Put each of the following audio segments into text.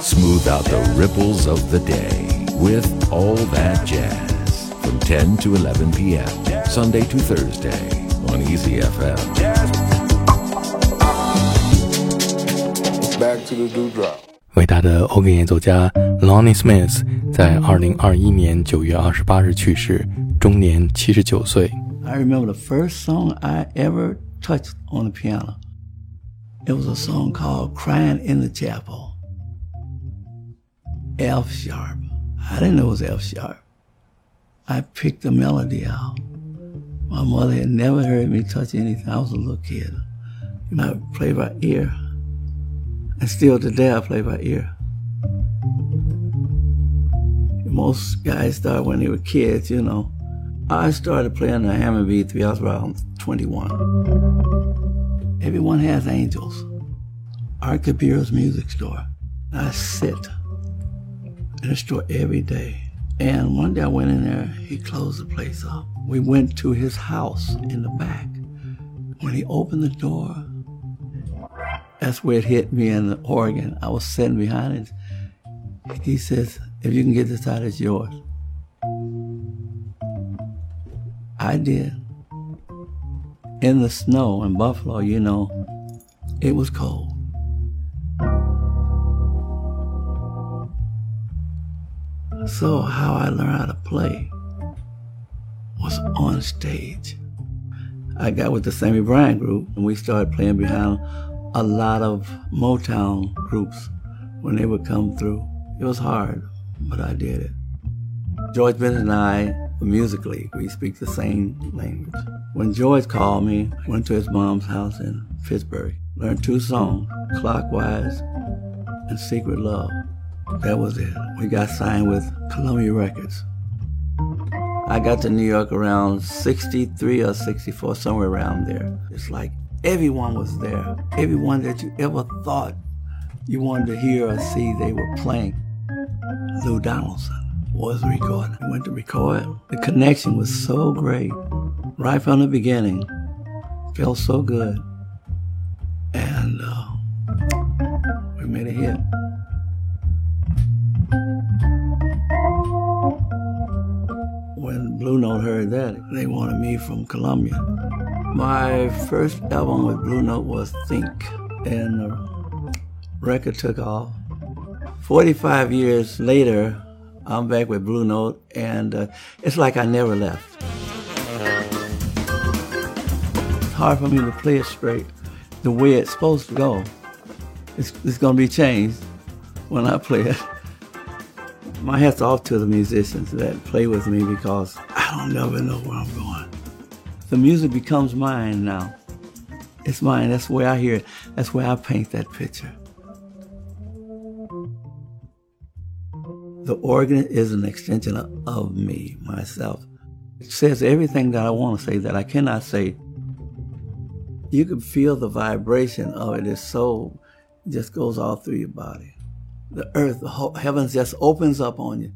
Smooth out the ripples of the day with All That Jazz from 10 to 11 p.m. Sunday to Thursday on Easy FM. Back to the dewdrop. 伟大的 organ 演奏家 Lonnie Smith 在二零二一年九月二十八日去世，终年七十九岁。I remember the first song I ever touched on the piano. It was a song called Crying in the Chapel. F sharp. I didn't know it was F sharp. I picked the melody out. My mother had never heard me touch anything. I was a little kid. Know, I played by ear. And still today I play by ear. Most guys start when they were kids, you know. I started playing the Hammond B3, I was around 21. Everyone has angels. Art Kubera's music store. I sit store every day. And one day I went in there, he closed the place up. We went to his house in the back. When he opened the door, that's where it hit me in the organ. I was sitting behind it. He says, if you can get this out, it's yours. I did. In the snow in Buffalo, you know, it was cold. So how I learned how to play was on stage. I got with the Sammy Bryan group and we started playing behind a lot of Motown groups when they would come through. It was hard, but I did it. George Benson and I, musically, we speak the same language. When George called me, I went to his mom's house in Pittsburgh, learned two songs, Clockwise and Secret Love. That was it. We got signed with Columbia Records. I got to New York around 63 or 64, somewhere around there. It's like everyone was there. Everyone that you ever thought you wanted to hear or see, they were playing. Lou Donaldson was recording. I went to record. The connection was so great. Right from the beginning. Felt so good. And uh, we made a hit. Blue Note heard that, they wanted me from Columbia. My first album with Blue Note was Think, and the record took off. 45 years later, I'm back with Blue Note, and uh, it's like I never left. It's hard for me to play it straight the way it's supposed to go. It's, it's going to be changed when I play it. My hat's off to the musicians that play with me because I don't never know where I'm going. The music becomes mine now. It's mine. That's where I hear it. That's where I paint that picture. The organ is an extension of, me, myself. It says everything that I want to say that I cannot say. You can feel the vibration of it. It's so, it just goes all through your body. The earth, the whole, heavens just opens up on you.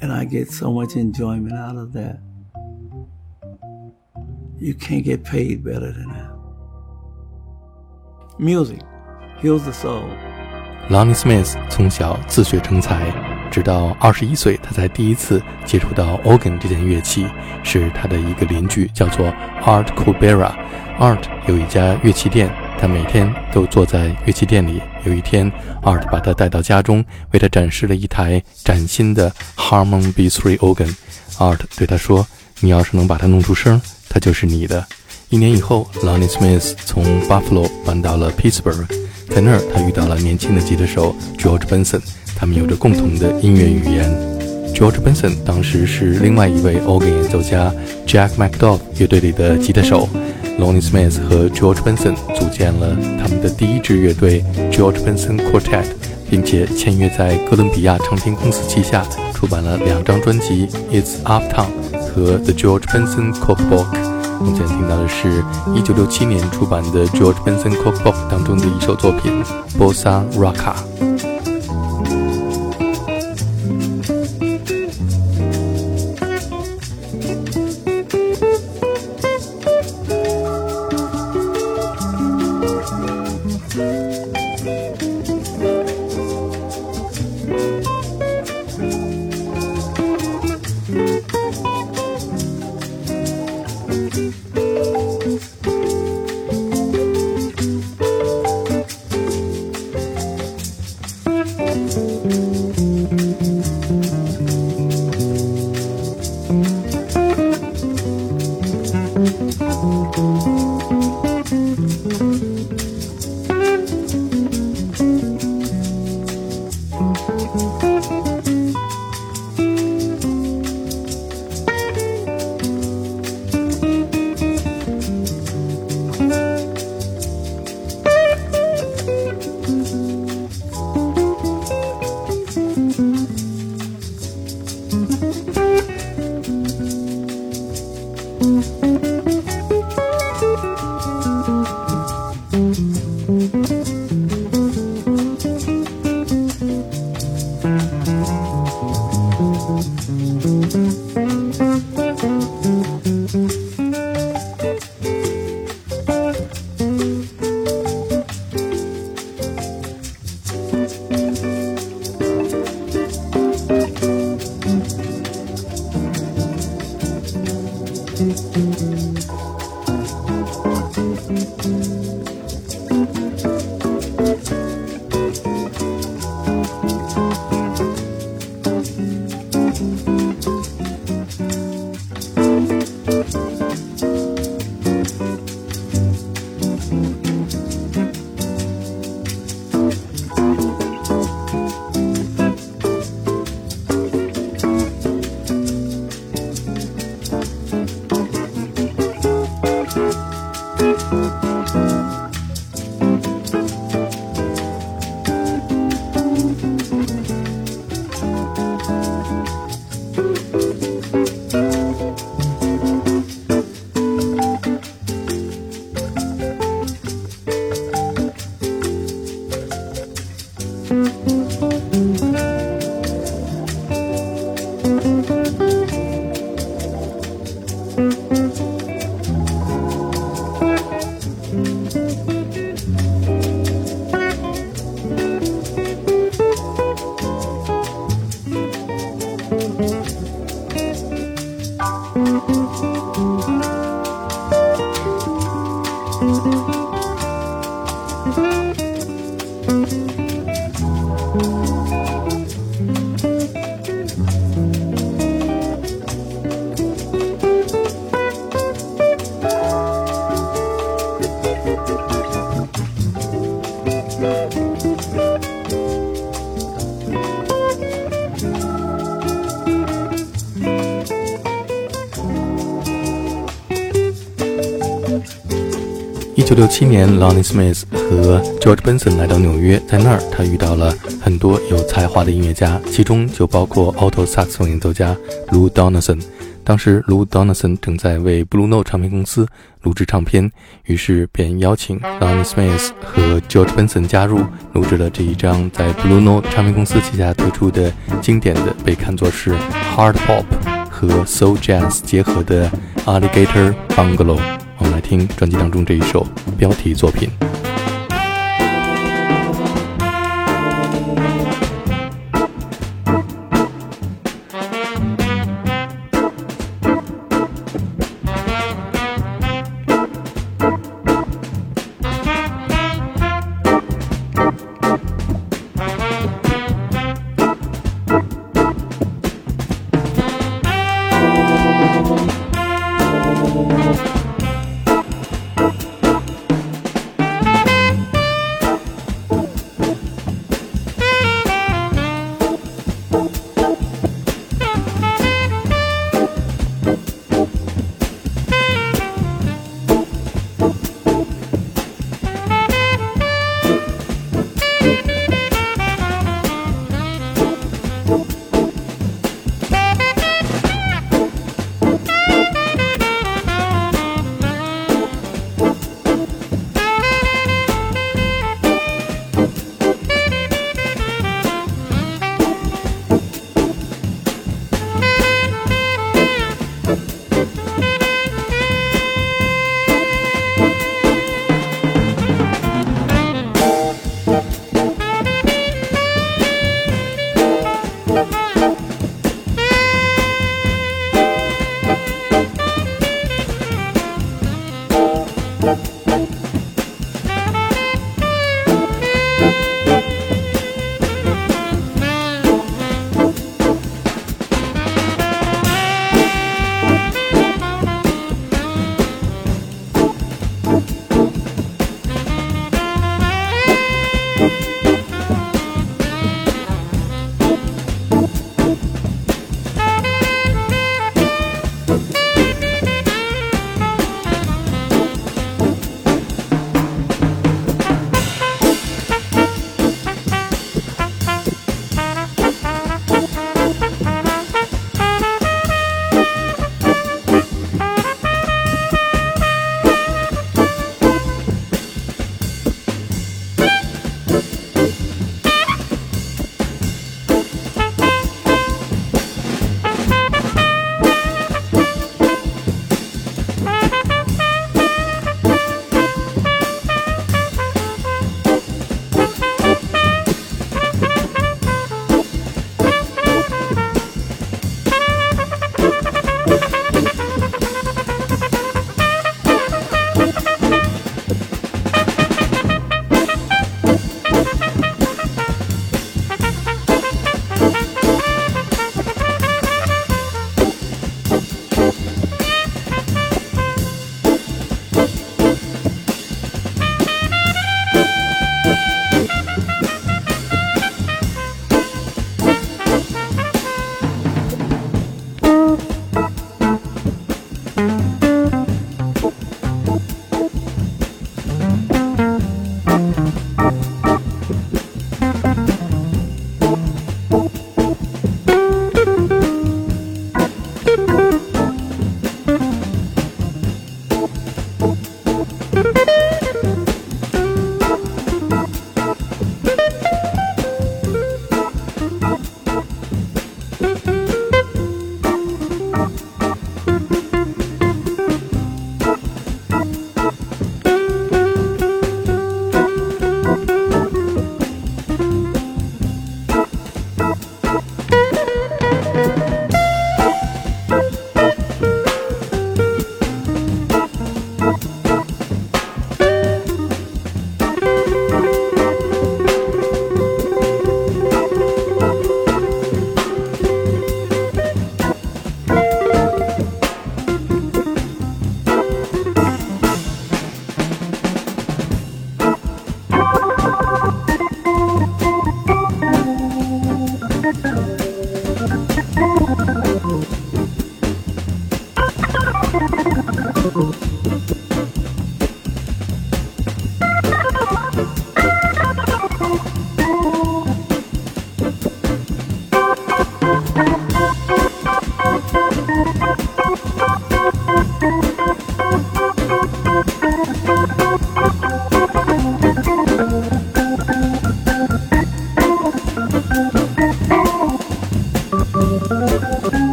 And I get so much enjoyment out of that. You can't get paid better than that. Music heals the soul. Lonnie Smith 从小自学成才，直到二十一岁，他才第一次接触到 organ 这件乐器，是他的一个邻居，叫做 Art Kubera。Art 有一家乐器店， 他每天都坐在乐器店里。有一天，Art 把他带到家中，为他展示了一台崭新的 Harmon B3 organ。Art 对他说：“你要是能把它弄出声，它就是你的。”一年以后，Lonnie Smith 从 Buffalo 搬到了 Pittsburgh，在那儿他遇到了年轻的吉他手 George Benson，他们有着共同的音乐语言。George Benson 当时是另外一位 organ 演奏家 Jack McDowell 乐队里的吉他手。Lonnie Smith 和 George Benson 组建了他们的第一支乐队 George Benson Quartet，并且签约在哥伦比亚唱片公司旗下，出版了两张专辑《It's Uptown》和《The George Benson Cookbook》。我们现在听到的是1967年出版的 George Benson Cookbook 当中的一首作品《Bossa Rocka》。六七年，Lonnie Smith 和 George Benson 来到纽约，在那儿他遇到了很多有才华的音乐家，其中就包括 alto 萨克斯演奏家 Lou Donaldson。当时，Lou Donaldson 正在为 Blue Note 唱片公司录制唱片，于是便邀请 Lonnie Smith 和 George Benson 加入，录制了这一张在 Blue Note 唱片公司旗下推出的经典的，被看作是 hard pop 和 soul jazz 结合的 Alligator Bungalow。听专辑当中这一首标题作品。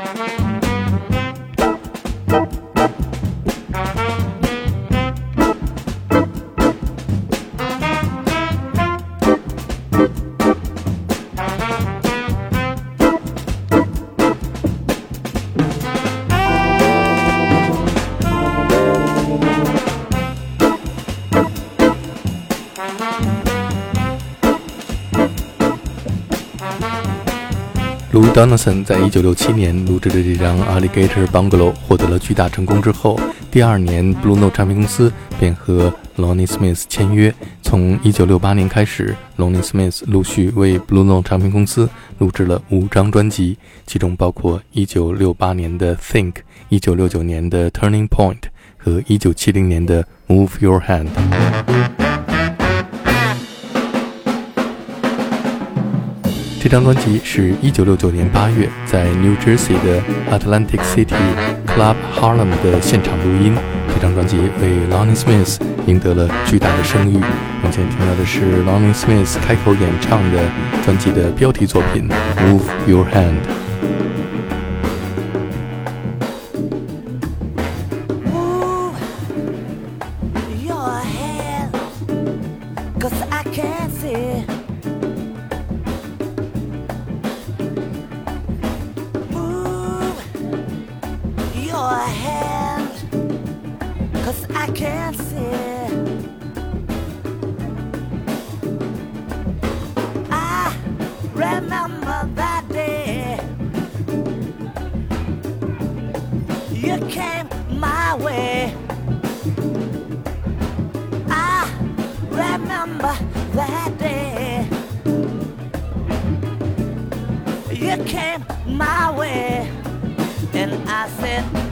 Louis Donaldson 在一九六七年录制的这张《Alligator Bungalow》获得了巨大成功之后，第二年 Blue Note 唱片公司便和 Lonnie Smith 签约。从一九六八年开始，Lonnie Smith 陆续为 Blue Note 唱片公司录制了五张专辑，其中包括一九六八年的《Think》、一九六九年的《Turning Point》和一九七零年的《Move Your Hand》。这张专辑是一九六九年八月在 New Jersey 的 Atlantic City Club Harlem 的现场录音。这张专辑为 Lonnie Smith 赢得了巨大的声誉。目前听到的是 Lonnie Smith 开口演唱的专辑的标题作品《Move Your Hand》。hand Cause I can't see I remember that day. You came my way. I remember that day. You came my way. And I said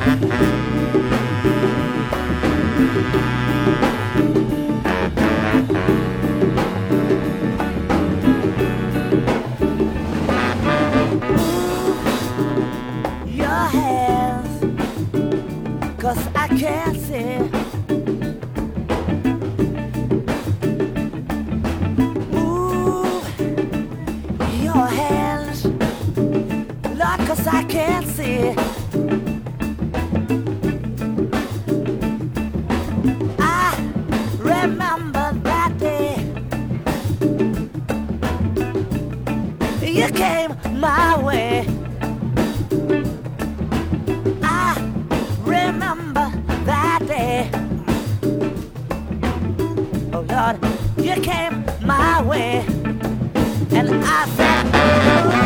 Mm-hmm. You came my way, and I said,